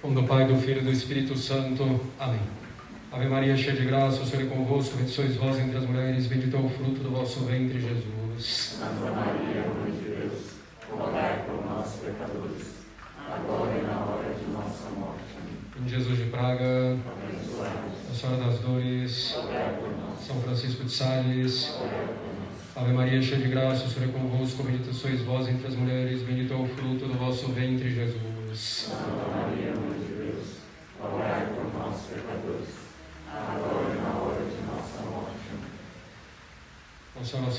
Como do Pai, do Filho e do Espírito Santo. Amém. Ave Maria, cheia de graça, o Senhor é convosco, bendita sois vós entre as mulheres, bendito é o fruto do vosso ventre, Jesus. Santa Maria, Mãe de Deus, rogai por nós, pecadores, agora e na hora de nossa morte. Amém. Jesus de Praga, Abençoai-nos, a Senhora das Dores, rogai por nós, São Francisco de Sales. Ave Maria, cheia de graça, o Senhor é convosco, bendita sois vós entre as mulheres, bendito é o fruto do vosso ventre, Jesus. Santa Maria, Mãe de Deus, rogai por nós, pecadores, agora e na hora de nossa morte. Nossa Senhora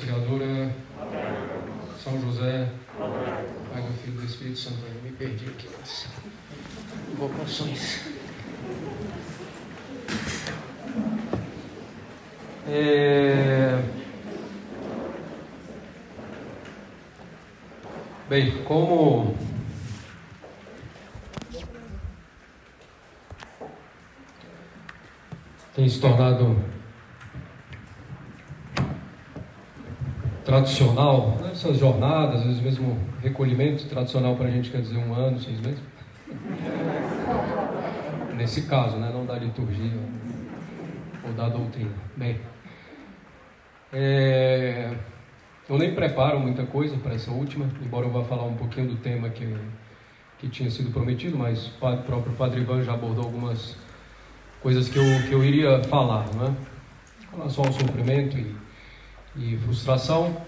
São José. Pai do Filho do Espírito Santo. Eu me perdi aqui nas invocações. É... Bem, como tem se tornado tradicional, né, essas jornadas, às vezes mesmo recolhimento tradicional para a gente quer dizer um ano, seis meses. Nesse caso, né, não da liturgia ou da doutrina. Bem, é, eu nem preparo muita coisa para essa última, embora eu vá falar um pouquinho do tema que, que tinha sido prometido, mas o próprio Padre Ivan já abordou algumas coisas que eu, que eu iria falar, não é? Com relação ao sofrimento e, e frustração,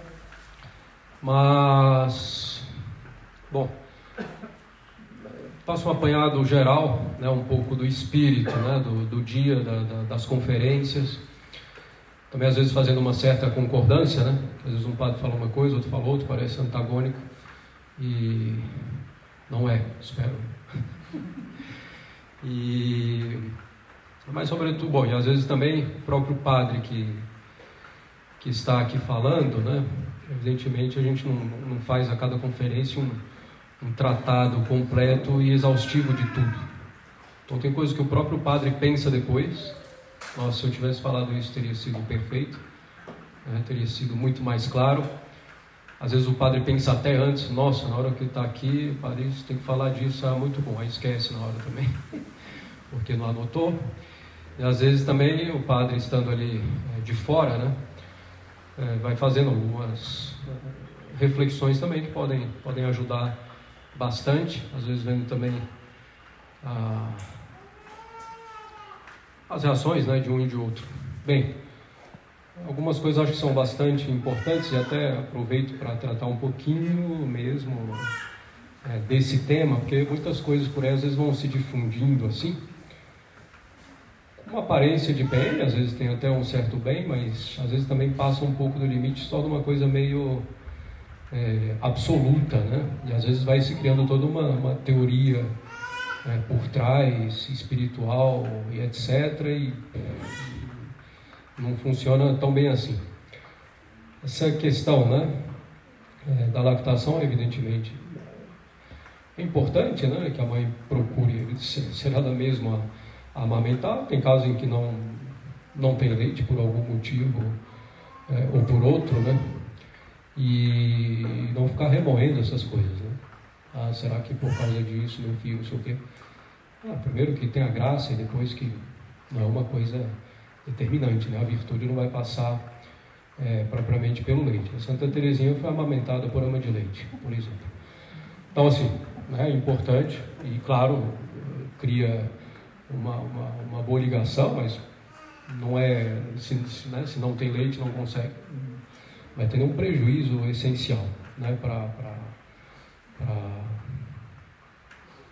mas, bom, faço um apanhado geral, né, um pouco do espírito, né, do, do dia, da- da- das conferências, também às vezes fazendo uma certa concordância, né, às vezes um padre fala uma coisa, outro fala outra, parece antagônico, e não é, espero. E mas sobretudo, bom, e às vezes também o próprio padre que, que está aqui falando, né? Evidentemente a gente não, não faz a cada conferência um, um tratado completo e exaustivo de tudo. Então tem coisas que o próprio padre pensa depois. Nossa, se eu tivesse falado isso teria sido perfeito, né? teria sido muito mais claro. Às vezes o padre pensa até antes, nossa, na hora que está aqui, o padre tem que falar disso, ah, muito bom, aí esquece na hora também, porque não anotou. E às vezes também o padre estando ali eh, de fora, né, eh, vai fazendo algumas eh, reflexões também que podem, podem ajudar bastante, às vezes vendo também ah, as reações né, de um e de outro. Bem, algumas coisas acho que são bastante importantes e até aproveito para tratar um pouquinho mesmo eh, desse tema, porque muitas coisas por aí às vezes vão se difundindo assim uma aparência de bem, às vezes tem até um certo bem, mas às vezes também passa um pouco do limite só de uma coisa meio é, absoluta, né? E às vezes vai se criando toda uma, uma teoria é, por trás, espiritual e etc. E, não funciona tão bem assim. Essa questão, né? é, da lactação, evidentemente, é importante, né? Que a mãe procure ser, ser ela mesma amamentar. Tem casos em que não, não tem leite por algum motivo é, ou por outro, né? E não ficar remoendo essas coisas, né? Ah, será que por causa disso meu filho, não sei o quê? Ah, primeiro que tem a graça e depois que não é uma coisa determinante, né? A virtude não vai passar é, propriamente pelo leite. A Santa Teresinha foi amamentada por ama de leite, por exemplo. Então, assim, né, é importante e, claro, cria uma, uma, uma boa ligação, mas não é, se, se, né, se não tem leite, não consegue, vai ter um prejuízo essencial né, para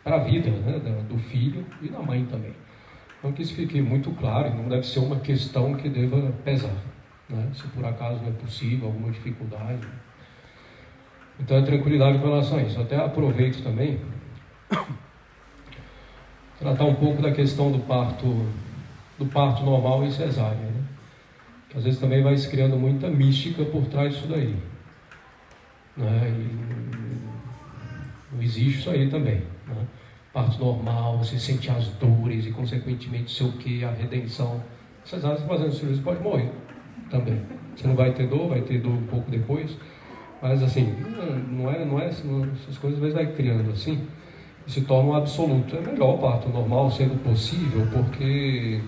a vida né, do filho e da mãe também. Então que isso fique muito claro não deve ser uma questão que deva pesar, né, se por acaso não é possível, alguma dificuldade. Então é tranquilidade com relação a isso. Até aproveito também tratar um pouco da questão do parto, do parto normal e cesárea, né? que às vezes também vai se criando muita mística por trás disso daí. Né? E não existe isso aí também. Né? Parto normal, você sente as dores e consequentemente sei o que, a redenção. Cesárea, você fazendo cirurgia, pode morrer também. Você não vai ter dor, vai ter dor um pouco depois. Mas assim, não é, não é, essas coisas às vezes vai criando assim se torna um absoluto. É melhor o parto normal, sendo possível, porque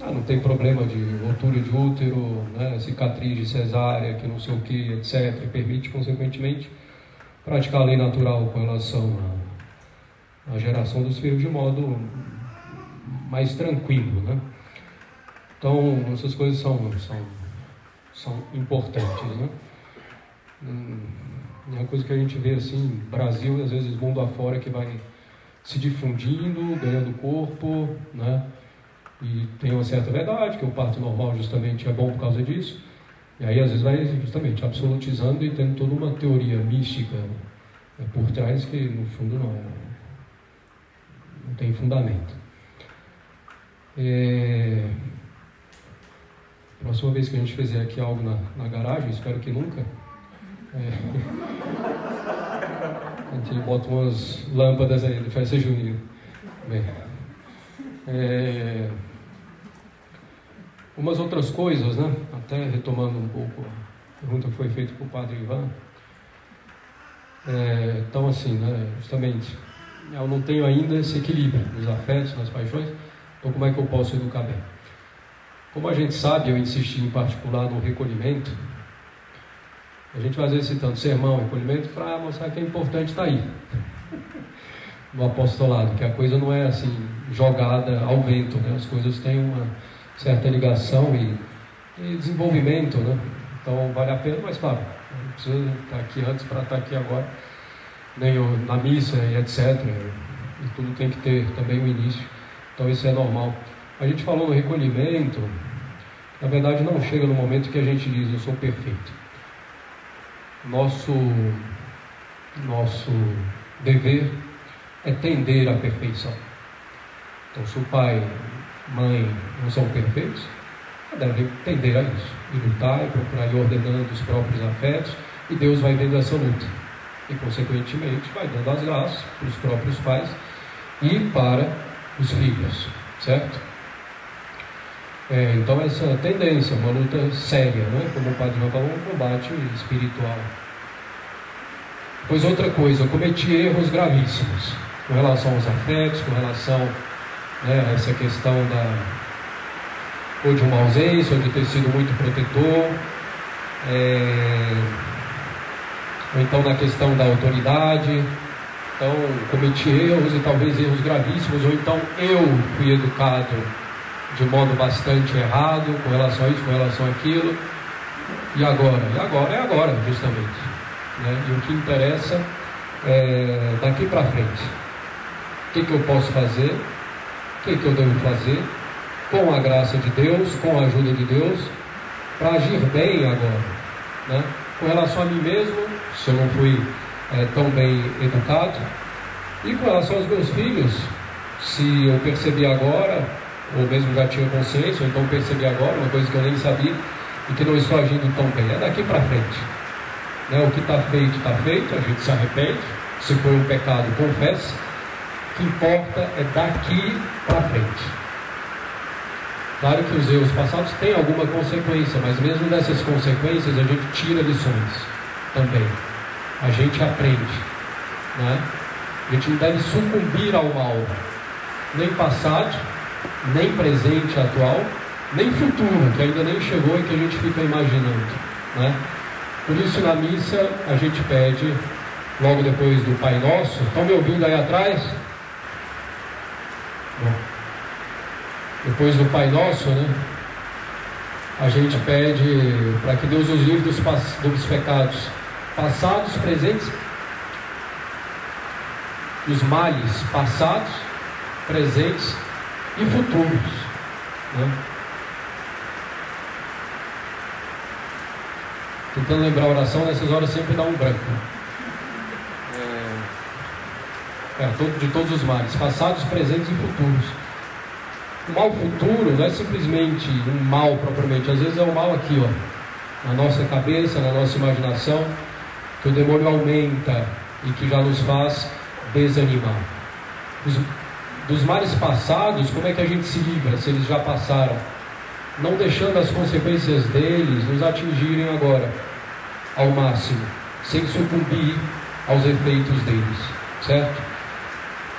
ah, não tem problema de rotura de útero, né, cicatriz de cesárea, que não sei o que, etc. Permite, consequentemente, praticar a lei natural com relação à, à geração dos filhos de modo mais tranquilo. Né? Então, essas coisas são, são, são importantes. Né? Hum, é uma coisa que a gente vê assim, Brasil e às vezes mundo afora, que vai se difundindo, ganhando corpo, né? E tem uma certa verdade, que o parto normal justamente é bom por causa disso. E aí às vezes vai justamente absolutizando e tendo toda uma teoria mística né, por trás que no fundo não é, não tem fundamento. É... Próxima vez que a gente fizer aqui algo na, na garagem, espero que nunca. É... A gente bota umas lâmpadas aí de festa junina. Bem, é... Umas outras coisas, né? Até retomando um pouco a pergunta que foi feita para o padre Ivan. É, então, assim, né, justamente, eu não tenho ainda esse equilíbrio nos afetos, nas paixões, então como é que eu posso educar bem? Como a gente sabe, eu insisti em particular no recolhimento, a gente vai vezes citando sermão, recolhimento, para mostrar que é importante estar tá aí, no apostolado, que a coisa não é assim, jogada ao vento, né? as coisas têm uma certa ligação e, e desenvolvimento, né? Então vale a pena, mas claro, não precisa estar aqui antes para estar aqui agora, nem na missa e etc. E tudo tem que ter também um início, então isso é normal. A gente falou no recolhimento, na verdade não chega no momento que a gente diz eu sou perfeito. Nosso, nosso dever é tender à perfeição. Então se o pai mãe não são perfeitos, devem tender a isso, e lutar, e procurar ir ordenando os próprios afetos, e Deus vai vendo essa luta, e consequentemente vai dando as graças para os próprios pais e para os filhos, certo? É, então essa tendência, uma luta séria, né? como o Padre João falou, um combate espiritual. Pois outra coisa, eu cometi erros gravíssimos com relação aos afetos, com relação né, essa questão da ou de uma ausência, ou de ter sido muito protetor, é, ou então na questão da autoridade, então cometi erros e talvez erros gravíssimos, ou então eu fui educado de modo bastante errado com relação a isso, com relação àquilo, e agora? E agora é agora, justamente. Né? E o que interessa é daqui para frente. O que, que eu posso fazer? o que, que eu devo fazer com a graça de Deus, com a ajuda de Deus, para agir bem agora. Né? Com relação a mim mesmo, se eu não fui é, tão bem educado, e com relação aos meus filhos, se eu percebi agora, ou mesmo já tinha consciência, ou então percebi agora, uma coisa que eu nem sabia, e que não estou agindo tão bem, é daqui para frente. Né? O que está feito, está feito, a gente se arrepende, se foi um pecado, confessa, o que importa é daqui para frente. Claro que os erros passados têm alguma consequência, mas mesmo dessas consequências a gente tira lições também. A gente aprende. Né? A gente não deve sucumbir ao mal, nem passado, nem presente atual, nem futuro, que ainda nem chegou e que a gente fica imaginando. Né? Por isso na missa a gente pede, logo depois do Pai Nosso, estão me ouvindo aí atrás? Depois do Pai Nosso, né? A gente pede para que Deus os livre dos, dos pecados passados, presentes, dos males passados, presentes e futuros. Né? Tentando lembrar a oração, nessas horas sempre dá um branco. é, de todos os males, passados, presentes e futuros. O mal futuro não é simplesmente um mal propriamente, às vezes é um mal aqui, ó, na nossa cabeça, na nossa imaginação, que o demônio aumenta e que já nos faz desanimar. Os, dos males passados, como é que a gente se livra se eles já passaram? Não deixando as consequências deles nos atingirem agora, ao máximo, sem sucumbir aos efeitos deles, certo?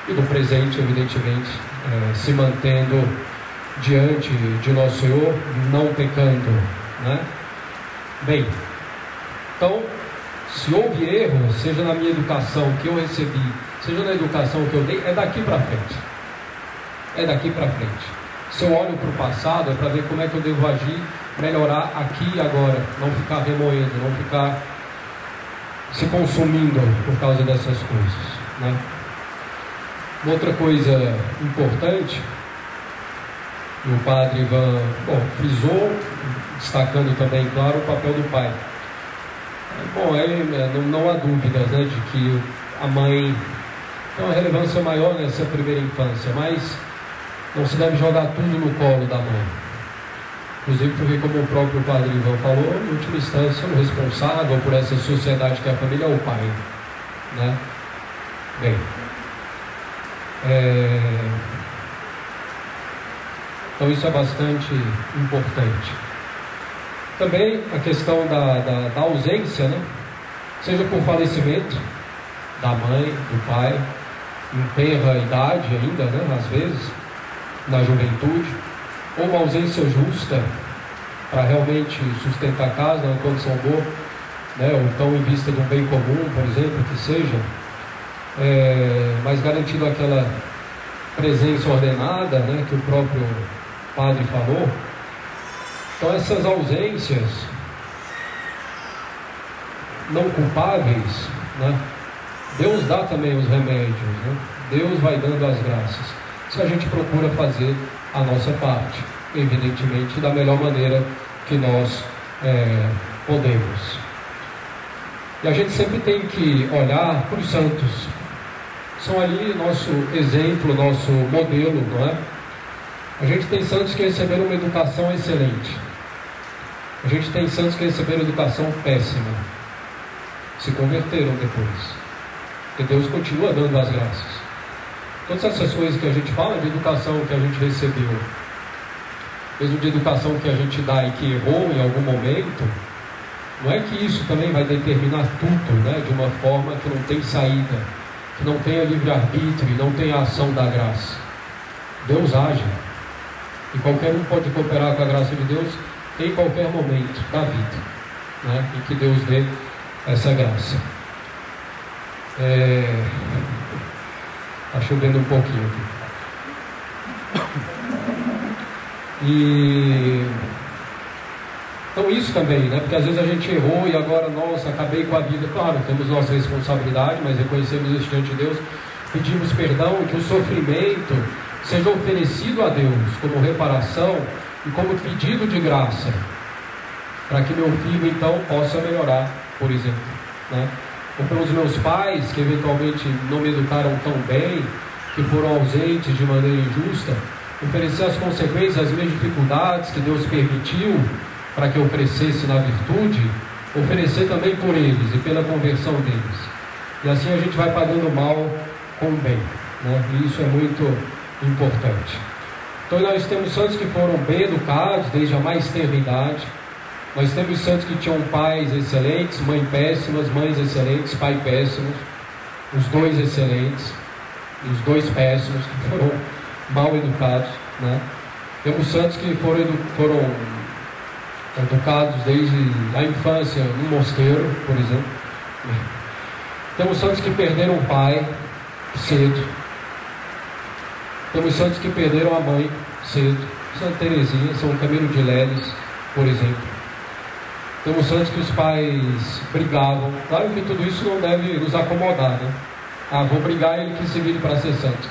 e no presente, evidentemente, é, se mantendo diante de nosso Senhor, não pecando. Né? Bem, então, se houve erro, seja na minha educação que eu recebi, seja na educação que eu dei, é daqui para frente. É daqui para frente. Se eu olho para o passado, é para ver como é que eu devo agir, melhorar aqui e agora, não ficar remoendo, não ficar se consumindo por causa dessas coisas. Né? Outra coisa importante, o padre Ivan bom, frisou, destacando também, claro, o papel do pai. Bom, é, não, não há dúvidas né, de que a mãe tem uma relevância maior nessa primeira infância, mas não se deve jogar tudo no colo da mãe. Inclusive porque, como o próprio padre Ivan falou, em última instância, o responsável por essa sociedade que é a família é o pai. Né? Bem, é... Então isso é bastante importante. Também a questão da, da, da, ausência, né? seja por falecimento da mãe, do pai, em tenra idade ainda, né? às vezes, na juventude, ou uma ausência justa para realmente sustentar a casa, uma condição boa, né? ou então em vista de um bem comum, por exemplo, que seja, é, mas garantindo aquela presença ordenada, né, que o próprio padre falou. Então essas ausências não culpáveis, né, Deus dá também os remédios, né? Deus vai dando as graças. Se a gente procura fazer a nossa parte, evidentemente da melhor maneira que nós é, podemos. E a gente sempre tem que olhar para os santos, são ali nosso exemplo, nosso modelo, não é? A gente tem santos que receberam uma educação excelente. A gente tem santos que receberam educação péssima. Se converteram depois. E Deus continua dando as graças. Todas essas coisas que a gente fala de educação que a gente recebeu, mesmo de educação que a gente dá e que errou em algum momento, não é que isso também vai determinar tudo, né, de uma forma que não tem saída que não tenha livre-arbítrio e não tenha ação da graça. Deus age. E qualquer um pode cooperar com a graça de Deus em qualquer momento da vida, né? em que Deus dê essa graça. É... Está chovendo um pouquinho aqui. E então isso também, né? Porque às vezes a gente errou e agora, nossa, acabei com a vida. Claro, temos nossa responsabilidade, mas reconhecemos isso diante de Deus, pedimos perdão, que o sofrimento seja oferecido a Deus como reparação e como pedido de graça, para que meu filho então possa melhorar, por exemplo, né? Ou pelos meus pais que eventualmente não me educaram tão bem, que foram ausentes de maneira injusta, oferecer as consequências, as minhas dificuldades que Deus permitiu para que eu crescesse na virtude, oferecer também por eles e pela conversão deles. E assim a gente vai pagando mal com o bem. Né? E isso é muito importante. Então nós temos santos que foram bem educados desde a mais tenra idade. Nós temos santos que tinham pais excelentes, mães péssimas, mães excelentes, pai péssimos, os dois excelentes, os dois péssimos que foram mal educados. Né? Temos santos que foram, foram educados desde a infância no mosteiro, por exemplo. Temos santos que perderam o pai cedo. Temos santos que perderam a mãe cedo. Santa Teresinha, São Camilo de Leles, por exemplo. Temos santos que os pais brigavam. Claro que tudo isso não deve nos acomodar, né? Ah, vou brigar ele que se vire para ser santo.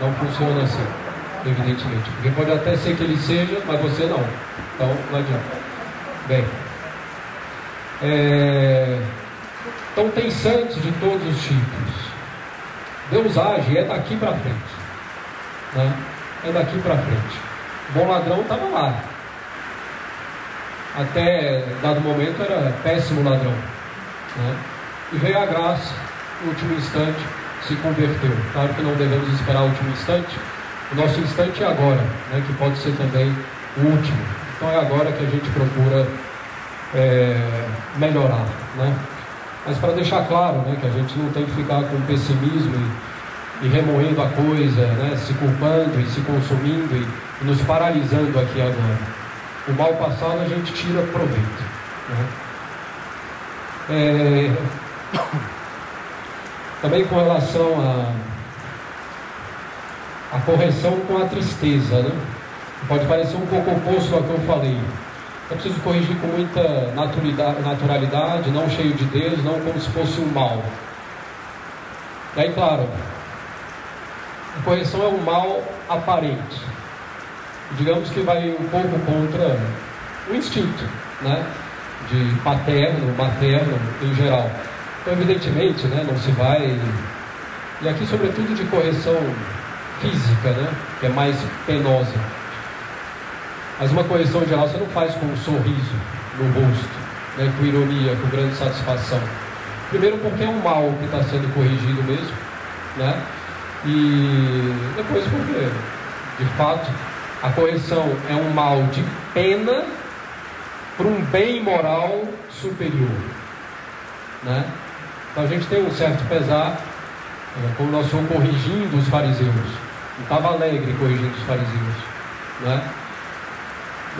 Não funciona assim, evidentemente. Porque pode até ser que ele seja, mas você não. Então não adianta. Bem, é... então tem santos de todos os tipos. Deus age é daqui para frente. Né? É daqui para frente. O bom ladrão estava lá. Até dado momento era péssimo ladrão. Né? E veio a graça, no último instante, se converteu. Claro que não devemos esperar o último instante. O nosso instante é agora, né? que pode ser também o último. Então é agora que a gente procura é, melhorar. Né? Mas para deixar claro né, que a gente não tem que ficar com pessimismo e remoendo a coisa, né? se culpando e se consumindo e, e nos paralisando aqui agora. O mal passado a gente tira proveito. Né? É... Também com relação a, a correção com a tristeza, né? Pode parecer um pouco oposto ao que eu falei. É preciso corrigir com muita naturalidade, não cheio de Deus, não como se fosse um mal. E aí, claro, a correção é um mal aparente. Digamos que vai um pouco contra o instinto, né? De paterno, materno em geral. Então, evidentemente, né, não se vai. E aqui, sobretudo, de correção física, né? Que é mais penosa. Mas uma correção geral você não faz com um sorriso no rosto, né, com ironia, com grande satisfação. Primeiro porque é um mal que está sendo corrigido mesmo, né? E depois porque, de fato, a correção é um mal de pena para um bem moral superior, né? Então a gente tem um certo pesar, né, como nós fomos corrigindo os fariseus. Não estava alegre corrigindo os fariseus, né?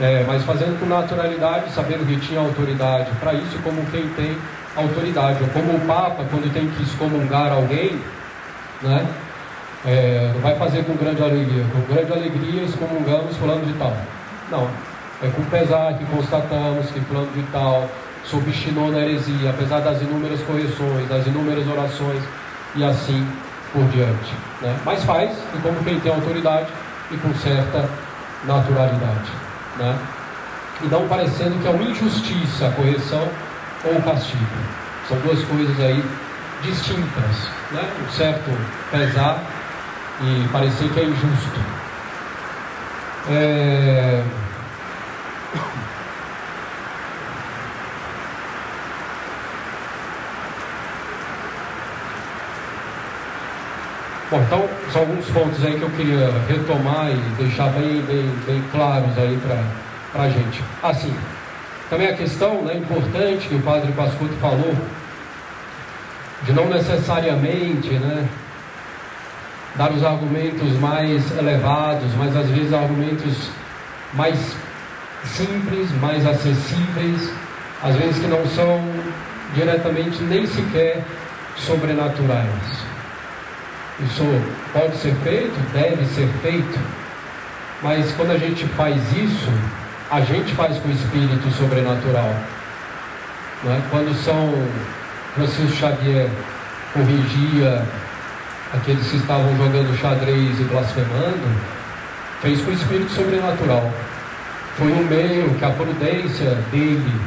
é, mas fazendo com naturalidade, sabendo que tinha autoridade para isso, como quem tem autoridade, ou como o Papa, quando tem que excomungar alguém, né, é, não vai fazer com grande alegria, com grande alegria excomungamos fulano de tal. Não, é com pesar que constatamos que fulano de tal se obstinou na heresia, apesar das inúmeras correções, das inúmeras orações e assim por diante. Né? Mas faz, e como quem tem autoridade e com certa naturalidade né? e não parecendo que é uma injustiça a correção ou o castigo. São duas coisas aí distintas, né? um certo pesar e parecer que é injusto. É... Bom, então são alguns pontos aí que eu queria retomar e deixar bem, bem, bem claros aí para a gente. Assim, também a questão né, importante que o padre Pascuto falou, de não necessariamente né, dar os argumentos mais elevados, mas às vezes argumentos mais simples, mais acessíveis, às vezes que não são diretamente nem sequer sobrenaturais. Isso pode ser feito, deve ser feito, mas quando a gente faz isso, a gente faz com o espírito sobrenatural. Não é? Quando São Francisco Xavier corrigia aqueles que estavam jogando xadrez e blasfemando, fez com o espírito sobrenatural. Foi um meio que a prudência dele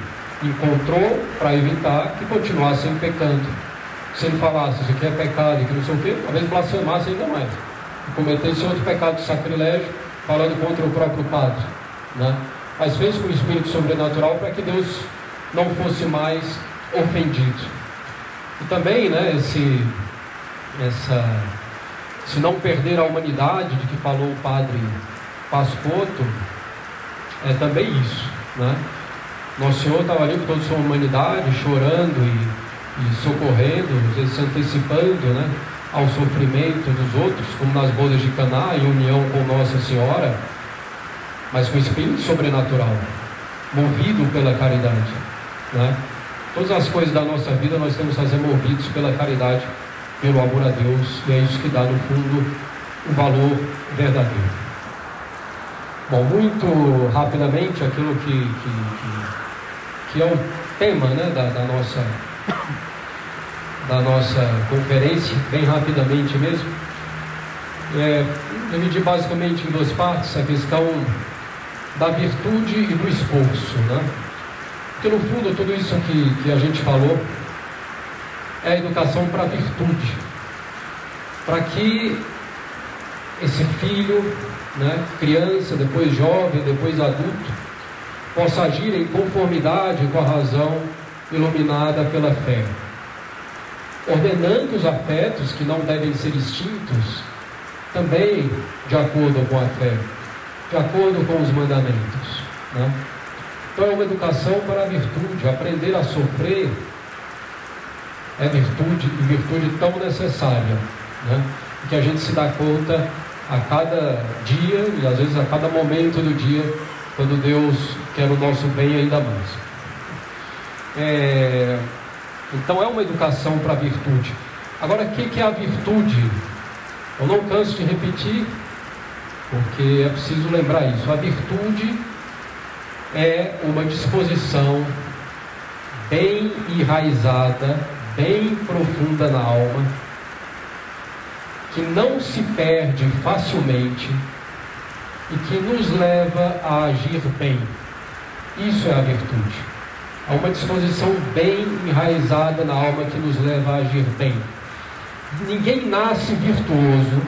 encontrou para evitar que continuassem pecando se ele falasse isso aqui é pecado e que não sei o quê, talvez blasfemasse ainda mais. E cometesse outro pecado de sacrilégio, falando contra o próprio padre. Né? Mas fez com o espírito sobrenatural para que Deus não fosse mais ofendido. E também, né, esse, essa, se não perder a humanidade de que falou o padre Pascoto, é também isso. Né? Nosso Senhor estava ali com toda a sua humanidade, chorando e e socorrendo, às vezes se antecipando né, ao sofrimento dos outros, como nas bodas de Caná, em união com Nossa Senhora, mas com espírito sobrenatural, movido pela caridade. Né? Todas as coisas da nossa vida nós temos que fazer movidos pela caridade, pelo amor a Deus, e é isso que dá, no fundo, o valor verdadeiro. Bom, muito rapidamente, aquilo que, que, que, que é o tema né, da, da nossa da nossa conferência, bem rapidamente mesmo. É, dividir basicamente em duas partes a questão da virtude e do esforço, né? Porque no fundo tudo isso que, que a gente falou é a educação para a virtude, para que esse filho, né, criança, depois jovem, depois adulto, possa agir em conformidade com a razão iluminada pela fé ordenando os afetos que não devem ser extintos, também de acordo com a fé, de acordo com os mandamentos. Né? Então é uma educação para a virtude, aprender a sofrer é virtude e virtude tão necessária. Né? que a gente se dá conta a cada dia e às vezes a cada momento do dia, quando Deus quer o nosso bem ainda mais. É, então é uma educação para a virtude. Agora, o que, que é a virtude? Eu não canso de repetir, porque é preciso lembrar isso. A virtude é uma disposição bem enraizada, bem profunda na alma, que não se perde facilmente e que nos leva a agir bem. Isso é a virtude. Há uma disposição bem enraizada na alma que nos leva a agir bem. Ninguém nasce virtuoso,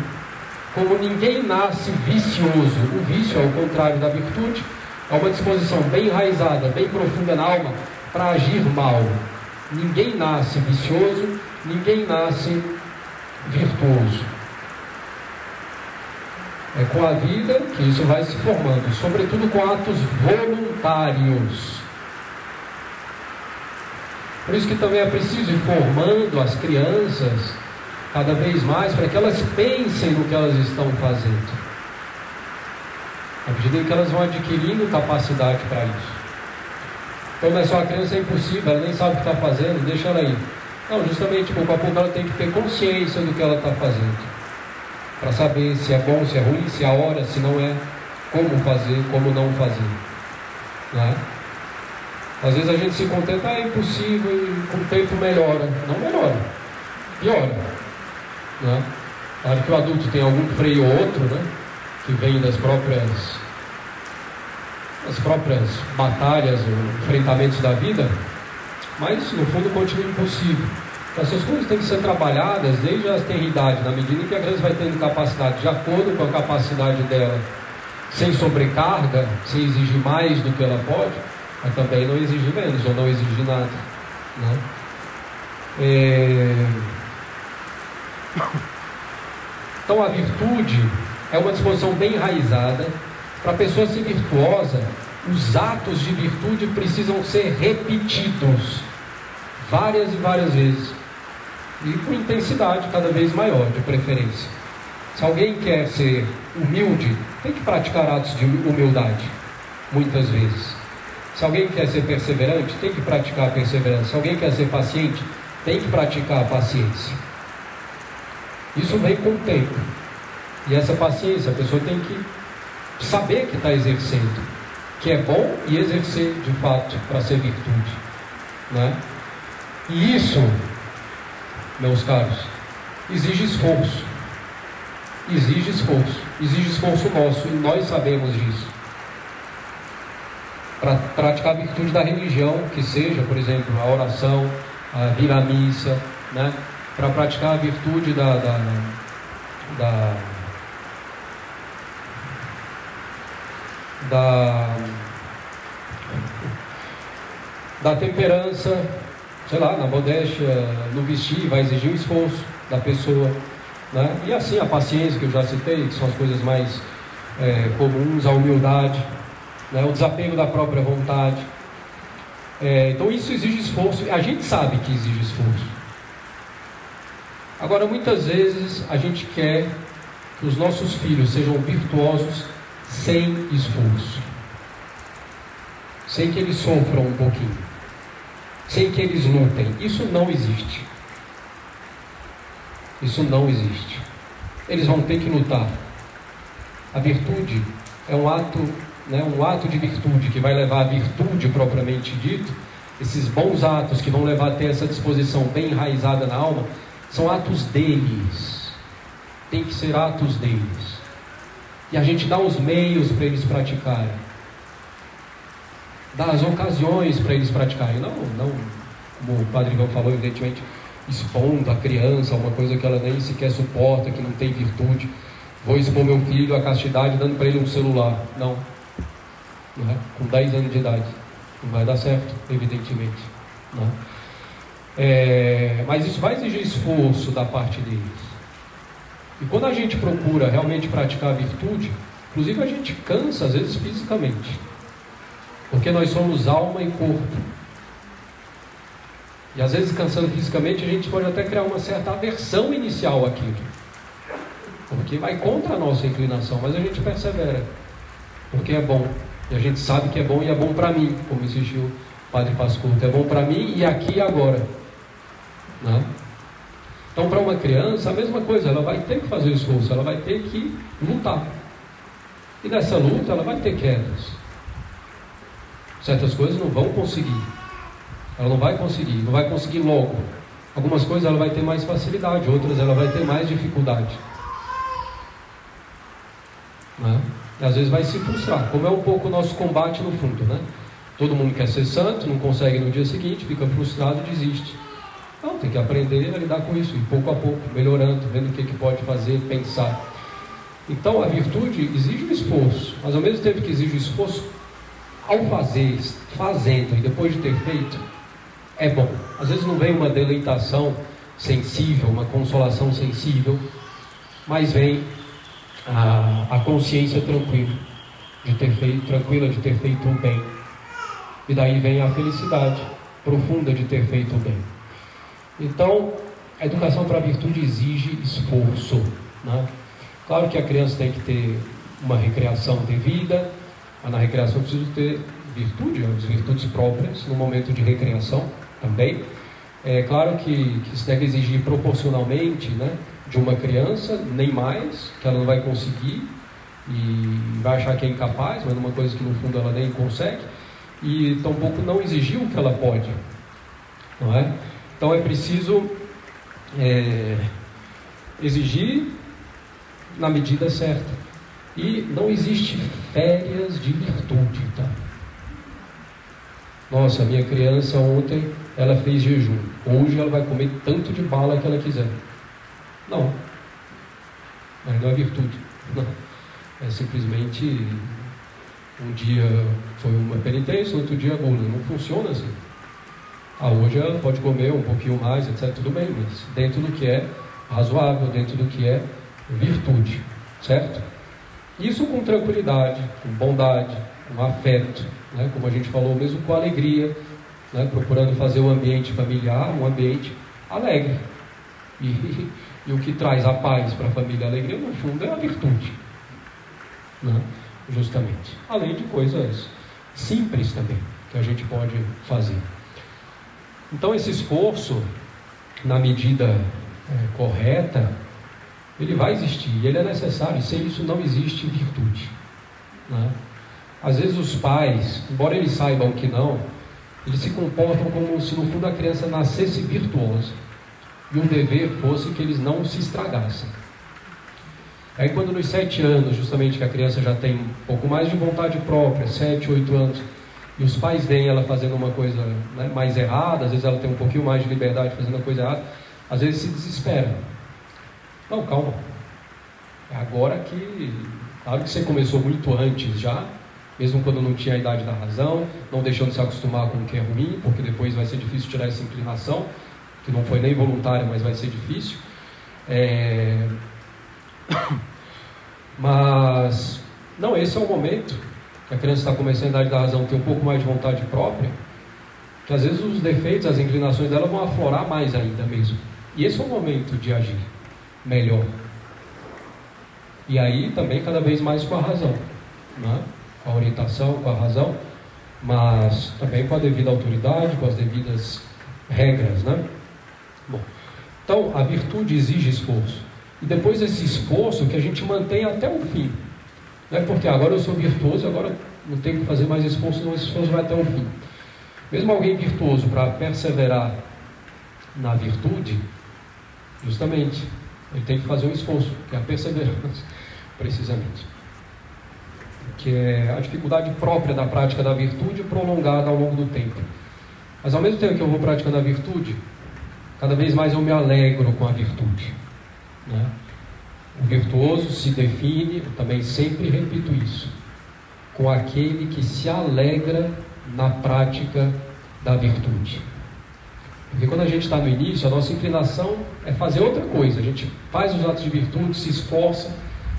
como ninguém nasce vicioso. O vício é o contrário da virtude, é uma disposição bem enraizada, bem profunda na alma para agir mal. Ninguém nasce vicioso, ninguém nasce virtuoso. É com a vida que isso vai se formando, sobretudo com atos voluntários. Por isso que também é preciso ir formando as crianças cada vez mais para que elas pensem no que elas estão fazendo. À medida que elas vão adquirindo capacidade para isso. Então é só a criança é impossível, ela nem sabe o que está fazendo, deixa ela ir. Não, justamente pouco a pouco ela tem que ter consciência do que ela está fazendo. Para saber se é bom, se é ruim, se é a hora, se não é, como fazer, como não fazer. Não é? Às vezes a gente se contenta, ah, é impossível e com o tempo melhora. Não melhora, piora. Né? Claro que o adulto tem algum freio ou outro, né? que vem das próprias, das próprias batalhas ou enfrentamentos da vida, mas no fundo continua impossível. Então, essas coisas têm que ser trabalhadas desde a tenridade, na medida em que a criança vai tendo capacidade, de acordo com a capacidade dela, sem sobrecarga, sem exigir mais do que ela pode, mas também não exigir menos ou não exigir nada. Né? É... Então a virtude é uma disposição bem enraizada. Para a pessoa ser virtuosa, os atos de virtude precisam ser repetidos várias e várias vezes e com intensidade cada vez maior, de preferência. Se alguém quer ser humilde, tem que praticar atos de humildade, muitas vezes. Se alguém quer ser perseverante, tem que praticar a perseverança. Se alguém quer ser paciente, tem que praticar a paciência. Isso vem com o tempo. E essa paciência, a pessoa tem que saber que está exercendo, que é bom e exercer de fato para ser virtude. Né? E isso, meus caros, exige esforço. Exige esforço. Exige esforço nosso, e nós sabemos disso. Para praticar a virtude da religião, que seja, por exemplo, a oração, a vir à missa, né? para praticar a virtude da, da, da, da, da temperança, sei lá, na modéstia, no vestir, vai exigir um esforço da pessoa. Né? E assim a paciência que eu já citei, que são as coisas mais é, comuns, a humildade, né? o desapego da própria vontade. É, então isso exige esforço, a gente sabe que exige esforço. Agora, muitas vezes a gente quer que os nossos filhos sejam virtuosos sem esforço, sem que eles sofram um pouquinho, sem que eles lutem. Isso não existe. Isso não existe. Eles vão ter que lutar. A virtude é um ato, né, um ato de virtude que vai levar à virtude propriamente dito. Esses bons atos que vão levar a ter essa disposição bem enraizada na alma são atos deles. Tem que ser atos deles. E a gente dá os meios para eles praticarem. Dá as ocasiões para eles praticarem. Não, não, como o Padre Ivan falou, evidentemente, expondo a criança uma coisa que ela nem sequer suporta, que não tem virtude. Vou expor meu filho à castidade dando para ele um celular. Não. não é? Com 10 anos de idade. Não vai dar certo, evidentemente. É? É, mas isso vai exigir esforço da parte deles. E quando a gente procura realmente praticar a virtude, inclusive a gente cansa às vezes fisicamente, porque nós somos alma e corpo. E às vezes cansando fisicamente, a gente pode até criar uma certa aversão inicial àquilo. porque vai contra a nossa inclinação, mas a gente persevera, porque é bom. E a gente sabe que é bom e é bom para mim, como existiu o Padre Pascuto. É bom para mim e aqui e agora. Né? Então, para uma criança, a mesma coisa, ela vai ter que fazer esforço, ela vai ter que lutar. E nessa luta, ela vai ter quedas. Certas coisas não vão conseguir. Ela não vai conseguir, não vai conseguir logo. Algumas coisas ela vai ter mais facilidade, outras ela vai ter mais dificuldade. Né? E às vezes vai se frustrar, como é um pouco o nosso combate no fundo, né? Todo mundo quer ser santo, não consegue no dia seguinte, fica frustrado e desiste. Não, tem que aprender a lidar com isso, e pouco a pouco, melhorando, vendo o que, que pode fazer, pensar. Então a virtude exige um esforço, mas ao mesmo tempo que exige um esforço, ao fazer, fazendo e depois de ter feito, é bom. Às vezes não vem uma deleitação sensível, uma consolação sensível, mas vem a, a consciência tranquila de ter feito, tranquila de ter feito o bem. E daí vem a felicidade profunda de ter feito o bem. Então, a educação para a virtude exige esforço. Né? Claro que a criança tem que ter uma recreação devida, mas na recreação precisa ter virtude, as virtudes próprias no momento de recreação também. É claro que, que isso deve exigir proporcionalmente né, de uma criança, nem mais, que ela não vai conseguir e vai achar que é incapaz, mas uma coisa que no fundo ela nem consegue, e tampouco não exigir o que ela pode. Não é? Então é preciso é, exigir na medida certa. E não existe férias de virtude, tá? Nossa, minha criança ontem ela fez jejum. Hoje ela vai comer tanto de bala que ela quiser. Não. Mas não é virtude. Não. É simplesmente um dia foi uma penitência, outro dia gula. Não funciona assim. Ah, hoje ela pode comer um pouquinho mais, etc. Tudo bem, mas dentro do que é razoável, dentro do que é virtude, certo? Isso com tranquilidade, com bondade, com afeto, né? como a gente falou, mesmo com alegria, né? procurando fazer o ambiente familiar um ambiente alegre. E, e o que traz a paz para a família a alegria, no fundo, é a virtude. Né? Justamente. Além de coisas simples também, que a gente pode fazer. Então, esse esforço, na medida é, correta, ele vai existir, ele é necessário, sem isso não existe virtude. Né? Às vezes os pais, embora eles saibam que não, eles se comportam como se no fundo a criança nascesse virtuosa e o dever fosse que eles não se estragassem. Aí quando nos sete anos, justamente que a criança já tem um pouco mais de vontade própria, sete, oito anos, e os pais veem ela fazendo uma coisa né, mais errada, às vezes ela tem um pouquinho mais de liberdade fazendo uma coisa errada, às vezes se desespera. Não, calma. É agora que. Claro que você começou muito antes já, mesmo quando não tinha a idade da razão, não deixando se acostumar com o que é ruim, porque depois vai ser difícil tirar essa inclinação, que não foi nem voluntária, mas vai ser difícil. É... Mas, não, esse é o momento que a criança está começando a idade da razão, ter um pouco mais de vontade própria, que às vezes os defeitos, as inclinações dela vão aflorar mais ainda mesmo. E esse é o momento de agir melhor. E aí também cada vez mais com a razão, né? com a orientação, com a razão, mas também com a devida autoridade, com as devidas regras. Né? Bom, então a virtude exige esforço. E depois desse esforço que a gente mantém até o fim. Não é porque agora eu sou virtuoso, agora não tenho que fazer mais esforço, não, esse esforço vai até o fim. Mesmo alguém virtuoso para perseverar na virtude, justamente ele tem que fazer um esforço, que é a perseverança, precisamente. Que é a dificuldade própria da prática da virtude prolongada ao longo do tempo. Mas ao mesmo tempo que eu vou praticando a virtude, cada vez mais eu me alegro com a virtude. Né? O virtuoso se define, também sempre repito isso, com aquele que se alegra na prática da virtude. Porque quando a gente está no início, a nossa inclinação é fazer outra coisa. A gente faz os atos de virtude, se esforça,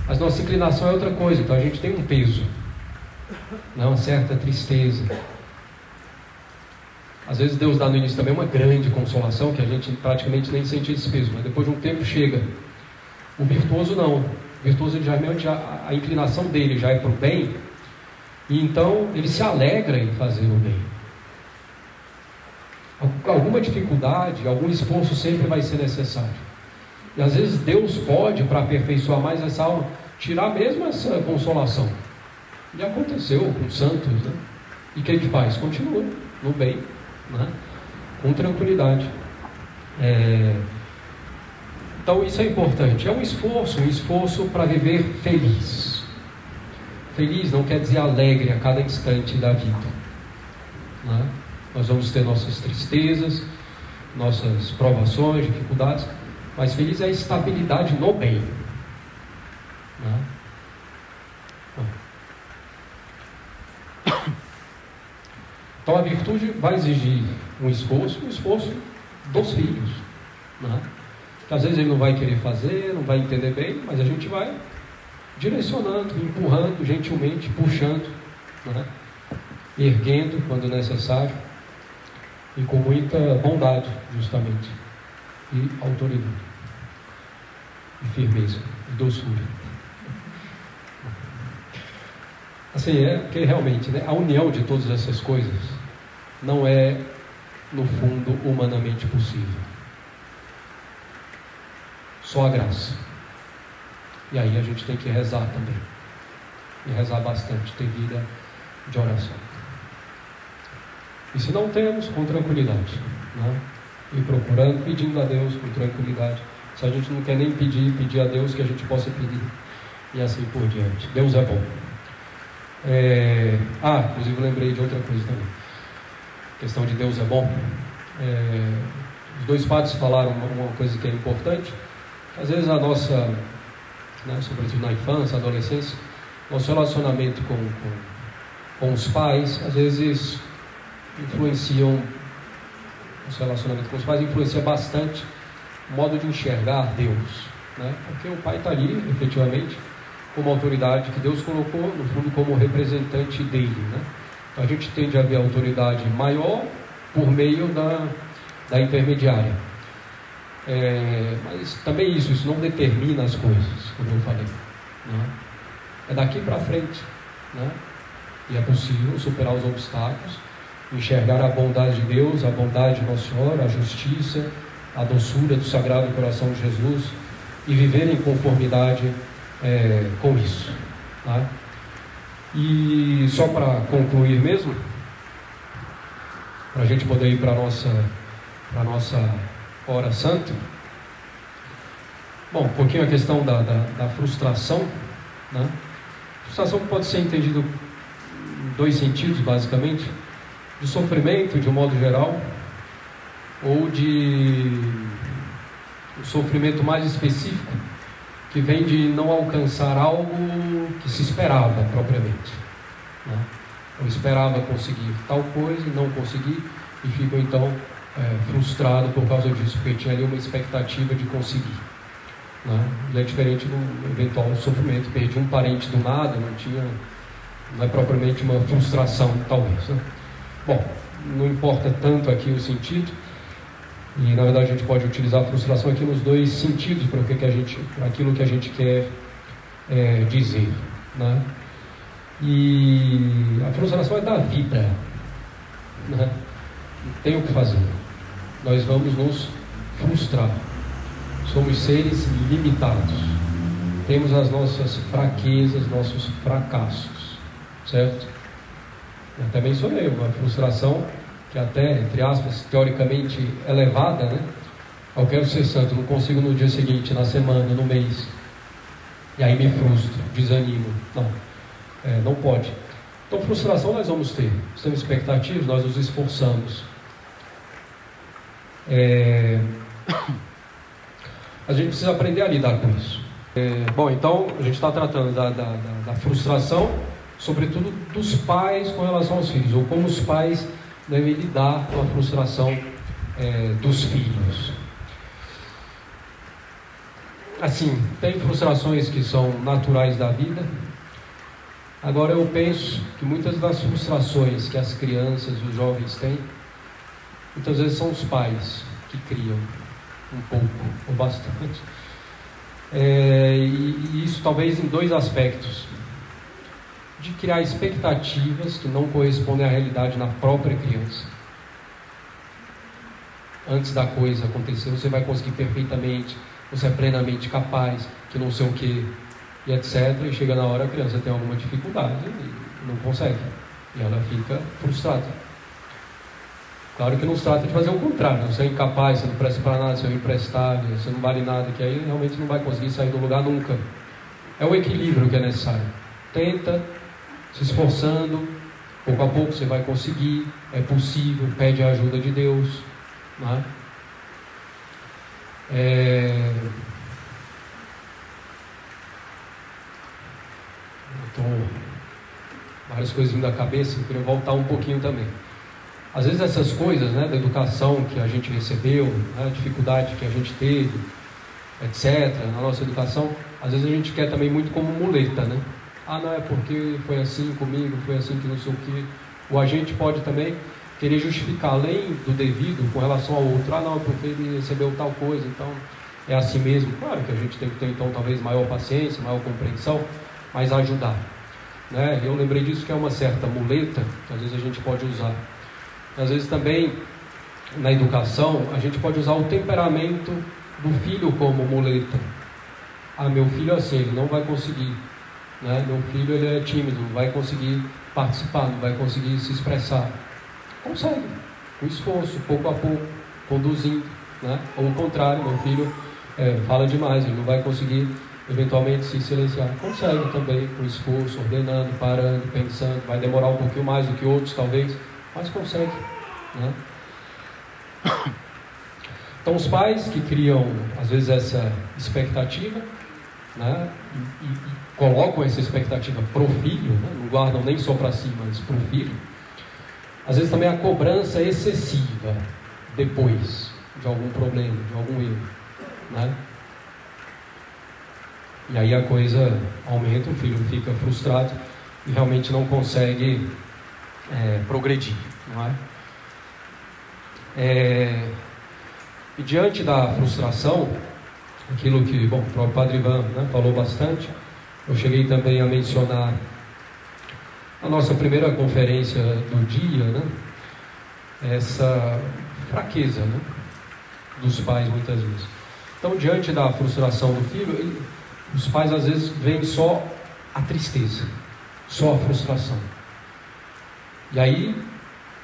mas nossa inclinação é outra coisa. Então a gente tem um peso, né? uma certa tristeza. Às vezes Deus dá no início também uma grande consolação, que a gente praticamente nem sente esse peso, mas depois de um tempo chega. O virtuoso não. virtuoso geralmente a, a inclinação dele já é para o bem, e então ele se alegra em fazer o bem. Alguma dificuldade, algum esforço sempre vai ser necessário. E às vezes Deus pode, para aperfeiçoar mais essa alma, tirar mesmo essa consolação. E aconteceu com os santos, né? E o que ele faz? Continua no bem, né? com tranquilidade. É... Então isso é importante. É um esforço, um esforço para viver feliz. Feliz não quer dizer alegre a cada instante da vida. Né? Nós vamos ter nossas tristezas, nossas provações, dificuldades, mas feliz é a estabilidade no bem. Né? Então a virtude vai exigir um esforço, um esforço dos filhos. Né? Que às vezes ele não vai querer fazer, não vai entender bem, mas a gente vai direcionando, empurrando gentilmente, puxando, né? erguendo quando necessário e com muita bondade, justamente, e autoridade, e firmeza, e doçura. Assim, é que realmente né, a união de todas essas coisas não é, no fundo, humanamente possível. Só a graça. E aí a gente tem que rezar também. E rezar bastante, ter vida de oração. E se não temos, com tranquilidade. Né? E procurando, pedindo a Deus com tranquilidade. Se a gente não quer nem pedir, pedir a Deus que a gente possa pedir. E assim por diante. Deus é bom. É... Ah, inclusive lembrei de outra coisa também questão de Deus é bom. É, os dois padres falaram uma, coisa que é importante. Às vezes a nossa, né, sobretudo na infância, adolescência, nosso relacionamento com, com, com os pais, às vezes influenciam, nosso relacionamento com os pais influencia bastante o modo de enxergar Deus. Né? Porque o pai está ali, efetivamente, como autoridade que Deus colocou, no fundo, como representante dele. Né? a gente tende a ver a autoridade maior por meio da, da intermediária. É, mas também isso, isso não determina as coisas, como eu falei. Né? É daqui para frente. Né? E é possível superar os obstáculos, enxergar a bondade de Deus, a bondade de Nossa Senhora, a justiça, a doçura do Sagrado Coração de Jesus e viver em conformidade é, com isso. Tá? E só para concluir mesmo, para a gente poder ir para a nossa, pra nossa hora santa. Bom, um pouquinho a questão da, da, da frustração. Né? Frustração pode ser entendida em dois sentidos, basicamente: de sofrimento, de um modo geral, ou de um sofrimento mais específico que vem de não alcançar algo que se esperava propriamente. Né? Eu esperava conseguir tal coisa, não consegui, e fico então é, frustrado por causa disso, porque tinha ali uma expectativa de conseguir. Né? É diferente do eventual sofrimento, perdi um parente do nada, não tinha, não é propriamente uma frustração, talvez. Né? Bom, não importa tanto aqui o sentido, e na verdade a gente pode utilizar a frustração aqui nos dois sentidos para, que a gente, aquilo que a gente quer é, dizer. Né? E a frustração é da vida. Né? Não tem o que fazer. Nós vamos nos frustrar. Somos seres limitados. Temos as nossas fraquezas, nossos fracassos. Certo? Eu também sou eu. Uma frustração que até, entre aspas, teoricamente elevada, né? Eu quero ser santo, não consigo no dia seguinte, na semana, no mês. E aí me frustro, desanimo. Não, é, não pode. Então, frustração nós vamos ter. Temos expectativas, nós nos esforçamos. É... A gente precisa aprender a lidar com isso. É... Bom, então, a gente está tratando da, da, da, frustração, sobretudo dos pais com relação aos filhos, ou como os pais devem lidar com a frustração é, dos filhos. Assim, tem frustrações que são naturais da vida. Agora eu penso que muitas das frustrações que as crianças e os jovens têm, muitas vezes são os pais que criam um pouco ou bastante. É, e, e isso talvez em dois aspectos. De criar expectativas que não correspondem à realidade na própria criança. Antes da coisa acontecer, você vai conseguir perfeitamente, você é plenamente capaz, que não sei o que, e etc. E chega na hora a criança tem alguma dificuldade e não consegue. E ela fica frustrada. Claro que não se trata de fazer o contrário, você é incapaz, você não presta para nada, você é imprestável, você não vale nada, que aí realmente não vai conseguir sair do lugar nunca. É o equilíbrio que é necessário. Tenta, se esforçando, pouco a pouco você vai conseguir, é possível, pede a ajuda de Deus. Né? É... Estou várias vindo da cabeça, eu queria voltar um pouquinho também. Às vezes essas coisas, né, da educação que a gente recebeu, né, a dificuldade que a gente teve, etc., na nossa educação, às vezes a gente quer também muito como muleta, né? Ah, não, é porque foi assim comigo, foi assim que não sei o que. O agente pode também querer justificar além do devido com relação ao outro. Ah, não, porque ele recebeu tal coisa, então é assim mesmo. Claro que a gente tem que ter então talvez maior paciência, maior compreensão, mas ajudar. Né? Eu lembrei disso que é uma certa muleta que às vezes a gente pode usar. Às vezes também na educação a gente pode usar o temperamento do filho como muleta. Ah, meu filho é assim, ele não vai conseguir. Né? Meu filho ele é tímido, não vai conseguir participar, não vai conseguir se expressar. Consegue, com esforço, pouco a pouco, conduzindo. Né? Ou o contrário, meu filho é, fala demais, ele não vai conseguir eventualmente se silenciar. Consegue também, com esforço, ordenando, parando, pensando. Vai demorar um pouquinho mais do que outros, talvez, mas consegue. Né? Então, os pais que criam, às vezes, essa expectativa, né? e, e, e colocam essa expectativa para o filho, né? não guardam nem só para si, mas para o filho, às vezes também a cobrança excessiva depois de algum problema, de algum erro. Né? E aí a coisa aumenta, o filho fica frustrado e realmente não consegue é, progredir. Não é? É, e diante da frustração, aquilo que bom, o próprio Padre Ivan né, falou bastante, eu cheguei também a mencionar na nossa primeira conferência do dia, né, essa fraqueza né, dos pais muitas vezes. Então, diante da frustração do filho, ele, os pais às vezes veem só a tristeza, só a frustração. E aí,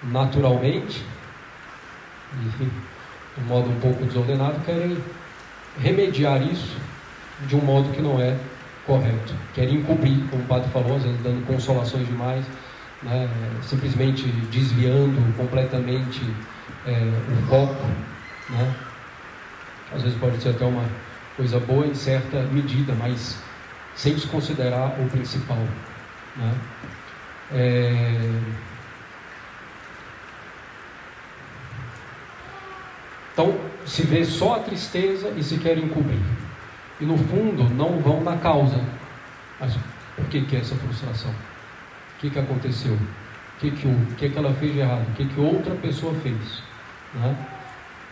naturalmente, de um modo um pouco desordenado, querem remediar isso de um modo que não é correto. Querem encobrir, como o padre falou, às vezes dando consolações demais, né, simplesmente desviando completamente é, o foco. Né? Às vezes pode ser até uma coisa boa em certa medida, mas sem desconsiderar o principal. Né? É... Então, se vê só a tristeza e se quer encobrir. E no fundo, não vão na causa. Mas por que, que é essa frustração? O que, que aconteceu? O que, que, o que, que ela fez de errado? O que, que outra pessoa fez? Né?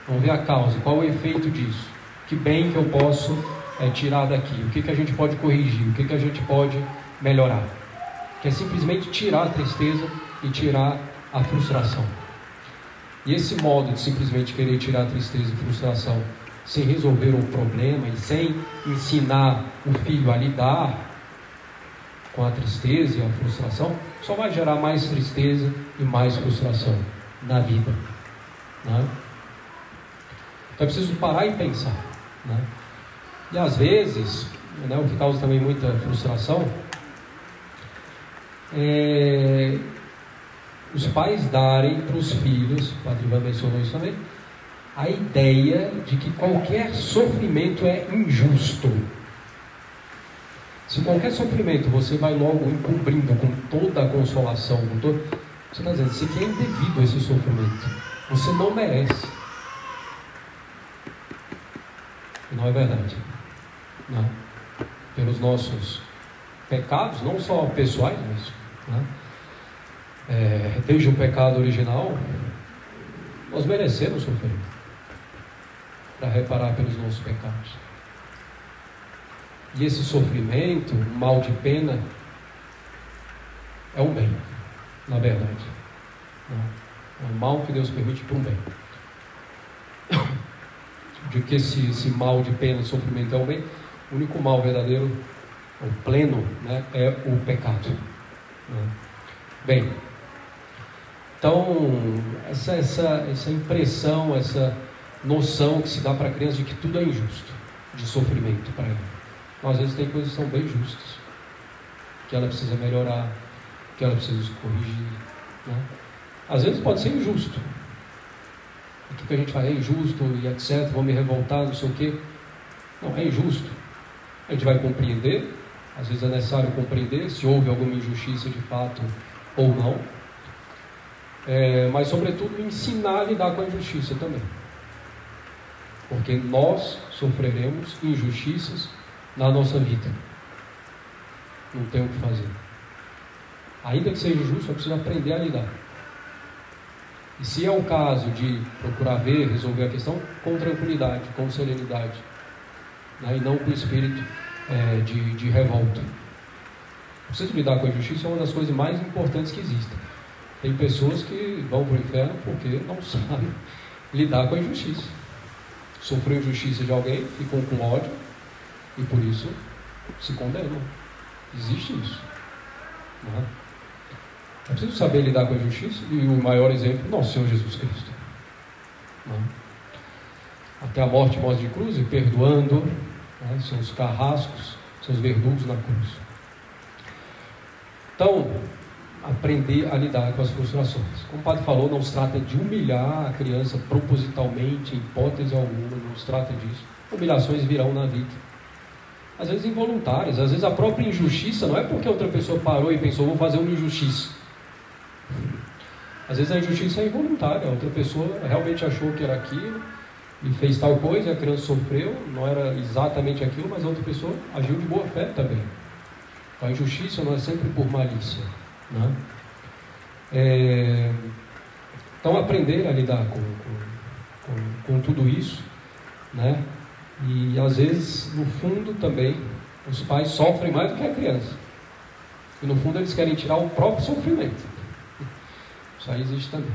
Vamos ver a causa, qual o efeito disso? que bem que eu posso é, tirar daqui, o que, que a gente pode corrigir, o que, que a gente pode melhorar. Que é simplesmente tirar a tristeza e tirar a frustração. E esse modo de simplesmente querer tirar tristeza e frustração sem resolver o problema e sem ensinar o filho a lidar com a tristeza e a frustração, só vai gerar mais tristeza e mais frustração na vida. Né? Então é preciso parar e pensar. Né? E às vezes, né, o que causa também muita frustração, é os pais darem para os filhos, o Padre Ivan mencionou isso também, a ideia de que qualquer sofrimento é injusto. Se qualquer sofrimento você vai logo encobrindo com toda a consolação, com todo, você está dizendo, você quer indevido esse sofrimento. Você não merece. Não é verdade. Não. Pelos nossos pecados, não só pessoais, mas né? é, desde o pecado original, nós merecemos sofrer para reparar pelos nossos pecados. E esse sofrimento, mal de pena, é um bem, na verdade. É um mal que Deus permite para um bem. De que esse, esse mal de pena, sofrimento é um bem, o único mal verdadeiro, o pleno, né, é o pecado. Né? Bem, então, essa, essa, essa impressão, essa noção que se dá para a criança de que tudo é injusto, de sofrimento para ela. Mas, às vezes tem coisas que são bem justas, que ela precisa melhorar, que ela precisa corrigir. Né? Às vezes pode ser injusto. O que, a gente faz? É injusto e etc. Vou me revoltar, não sei o quê. Não, é injusto. A gente vai compreender. Às vezes é necessário compreender se houve alguma injustiça de fato ou não. É, mas, sobretudo, ensinar a lidar com a injustiça também. Porque nós sofreremos injustiças na nossa vida. Não tem o que fazer. Ainda que seja justo, eu preciso aprender a lidar. E se é o caso de procurar ver, resolver a questão, com tranquilidade, com serenidade, né? e não com espírito é, de, de revolta. Preciso lidar com a injustiça é uma das coisas mais importantes que existem. Tem pessoas que vão para o inferno porque não sabem lidar com a injustiça. Sofreu injustiça de alguém, ficou com ódio e por isso se condenam. Existe isso. Não é? É preciso saber lidar com a justiça e o maior exemplo, nosso Senhor Jesus Cristo. Não. Até a morte, morte de cruz, e perdoando né, seus carrascos, seus verdugos na cruz. Então, aprender a lidar com as frustrações. Como o padre falou, não se trata de humilhar a criança propositalmente, em hipótese alguma, não se trata disso. Humilhações virão na vida. Às vezes involuntárias, às vezes a própria injustiça não é porque outra pessoa parou e pensou, vou fazer uma injustiça. Às vezes a injustiça é involuntária, outra pessoa realmente achou que era aquilo e fez tal coisa, a criança sofreu, não era exatamente aquilo, mas a outra pessoa agiu de boa fé também. A injustiça não é sempre por malícia. Né? É... Então, aprender a lidar com, com, com, com tudo isso, né? e às vezes, no fundo também, os pais sofrem mais do que a criança. E no fundo, eles querem tirar o próprio sofrimento. Isso aí existe também.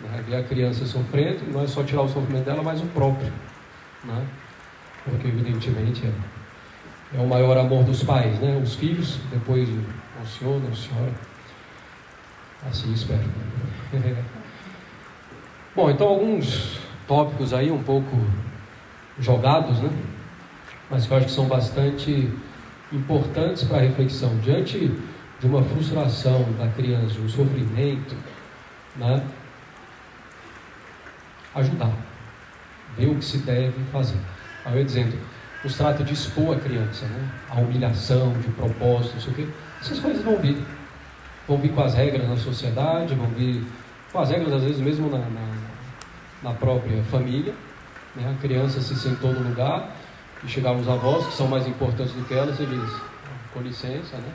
Né? Ver a criança sofrendo, não é só tirar o sofrimento dela, mas o próprio. Né? Porque, evidentemente, é, é o maior amor dos pais, né? Os filhos, depois de o senhor, não senhora. Assim espero. Bom, então alguns tópicos aí um pouco jogados, né? Mas que eu acho que são bastante importantes para a reflexão. Diante de uma frustração da criança, um sofrimento, né? ajudar, ver o que se deve fazer. Aí eu dizendo, nos trata de expor a criança, né? a humilhação, de propósito, não sei o quê. Essas coisas vão vir. Vão vir com as regras na sociedade, vão vir com as regras, às vezes, mesmo na, na, na própria família. Né? A criança se sentou no lugar e chegaram os avós, que são mais importantes do que ela, você diz, com licença, né?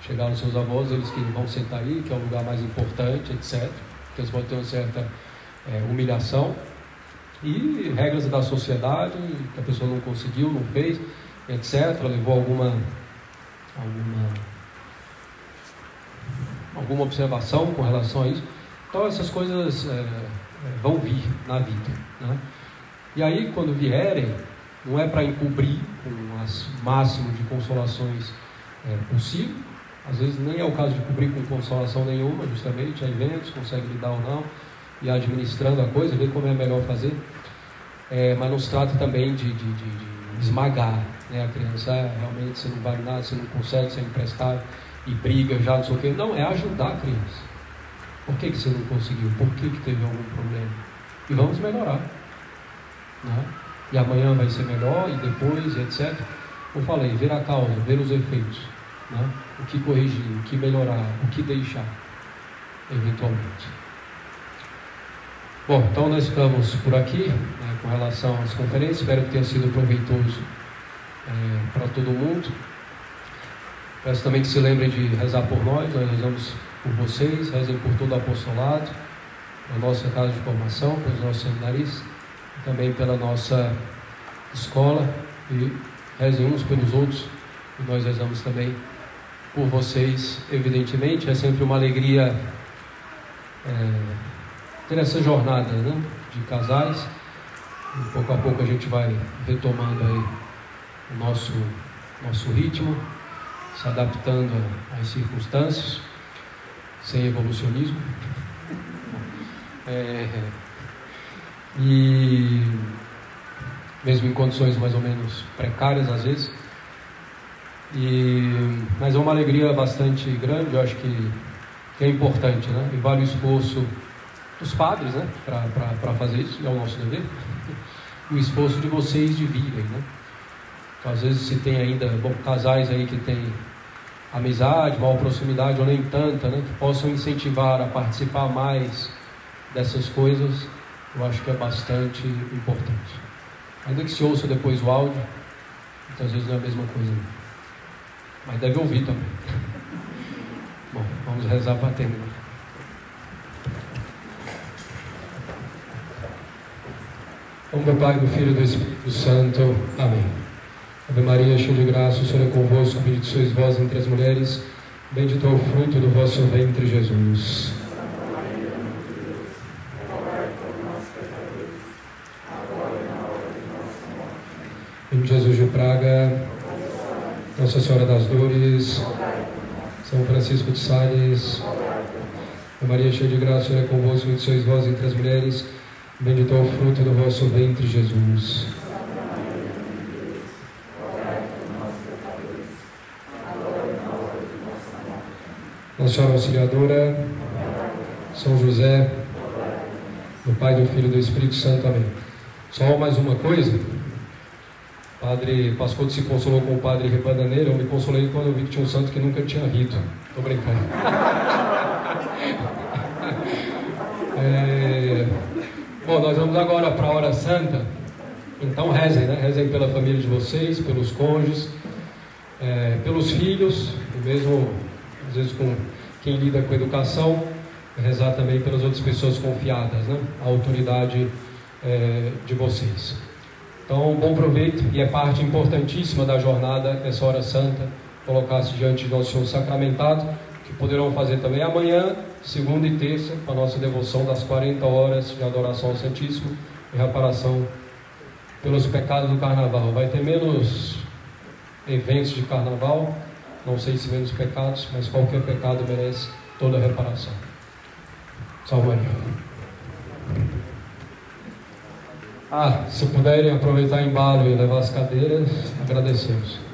Chegaram os seus avós, eles que vão sentar aí, que é o lugar mais importante, etc porque eles podem ter uma certa é, humilhação. E regras da sociedade, que a pessoa não conseguiu, não fez, etc., levou alguma, alguma, alguma observação com relação a isso. Então essas coisas é, é vão vir na vida. Né? E aí, quando vierem, não é para encobrir com o máximo de consolações é, possível, às vezes nem é o caso de cobrir com consolação nenhuma, justamente, há eventos, consegue lidar ou não, e administrando a coisa, ver como é melhor fazer. É, mas não se trata também de, de, de, de esmagar né? a criança, realmente você não vale nada, você não consegue, você é emprestado e briga já, não sei o quê. Não, é ajudar a criança. Por que, que você não conseguiu? Por que, que teve algum problema? E vamos melhorar. Né? E amanhã vai ser melhor, e depois, etc. Como falei, ver a causa, ver os efeitos. Né? O que corrigir, o que melhorar, o que deixar, eventualmente. Bom, então nós ficamos por aqui né, com relação às conferências. Espero que tenha sido proveitoso é, para todo mundo. Peço também que se lembrem de rezar por nós. Nós rezamos por vocês, rezem por todo o apostolado, a nossa casa de formação, pelos nossos seminaristas, também pela nossa escola e rezem uns pelos outros e nós rezamos também por vocês, evidentemente. É sempre uma alegria é, ter essa jornada né, de casais. E pouco a pouco a gente vai retomando aí o nosso, nosso ritmo, se adaptando às circunstâncias, sem evolucionismo. É, e mesmo em condições mais ou menos precárias às vezes. E, mas é uma alegria bastante grande, eu acho que, que é importante, né? E vale o esforço dos padres, né? Para fazer isso, é o nosso dever. O esforço de vocês de virem, né? Então, às vezes se tem ainda bom, casais aí que têm amizade, maior proximidade ou nem tanta, né? Que possam incentivar a participar mais dessas coisas, eu acho que é bastante importante. Ainda que se ouça depois o áudio, muitas vezes não é a mesma coisa. Mas deve ouvir também. Bom, vamos rezar para terminar. Vamos do Pai, do Filho e do Espírito Santo. Amém. Ave Maria, cheia de graça, o Senhor é convosco, bendito sois vós entre as mulheres, bendito é o fruto do vosso ventre, Jesus. Em Jesus de Praga, Nossa Senhora das Dores, São Francisco de Sales, Maria cheia de graça, Senhor é convosco, bendito sois vós entre as mulheres, bendito é o fruto do vosso ventre, Jesus. Nossa Senhora Auxiliadora, São José, do Pai, do Filho e do Espírito Santo. Amém. Só mais uma coisa. Padre Pascoto se consolou com o padre Rebananeiro. Eu me consolei quando eu vi que tinha um santo que nunca tinha rido. Estou brincando. é... Bom, nós vamos agora para a hora santa. Então rezem, né? Rezem pela família de vocês, pelos cônjuges, é, pelos filhos, mesmo às vezes com quem lida com educação, rezar também pelas outras pessoas confiadas, né? A autoridade é, de vocês. Então, bom proveito e é parte importantíssima da jornada essa hora santa, colocar-se diante de Nosso Senhor sacramentado, que poderão fazer também amanhã, segunda e terça, com a nossa devoção das 40 horas de adoração ao Santíssimo e reparação pelos pecados do carnaval. Vai ter menos eventos de carnaval, não sei se menos pecados, mas qualquer pecado merece toda reparação. Salve. Ah, se puderem aproveitar embalo e levar as cadeiras, agradecemos.